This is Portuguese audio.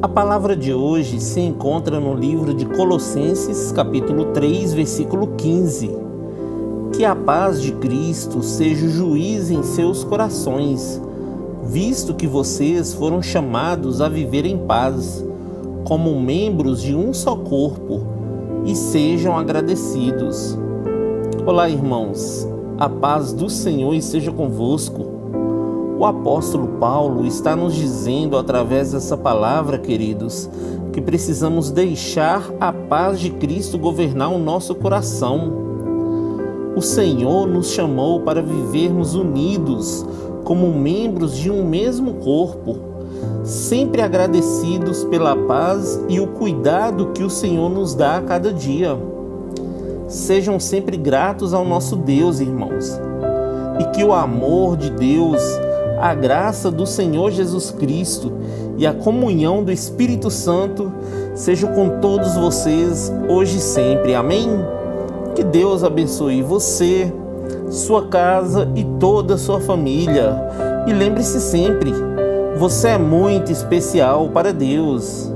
A palavra de hoje se encontra no livro de Colossenses, capítulo 3, versículo 15. Que a paz de Cristo seja o juiz em seus corações, visto que vocês foram chamados a viver em paz, como membros de um só corpo, e sejam agradecidos. Olá, irmãos. A paz do Senhor esteja convosco. O apóstolo Paulo está nos dizendo através dessa palavra, queridos, que precisamos deixar a paz de Cristo governar o nosso coração. O Senhor nos chamou para vivermos unidos como membros de um mesmo corpo, sempre agradecidos pela paz e o cuidado que o Senhor nos dá a cada dia. Sejam sempre gratos ao nosso Deus, irmãos, e que o amor de Deus a graça do Senhor Jesus Cristo e a comunhão do Espírito Santo sejam com todos vocês hoje e sempre. Amém? Que Deus abençoe você, sua casa e toda a sua família. E lembre-se sempre, você é muito especial para Deus.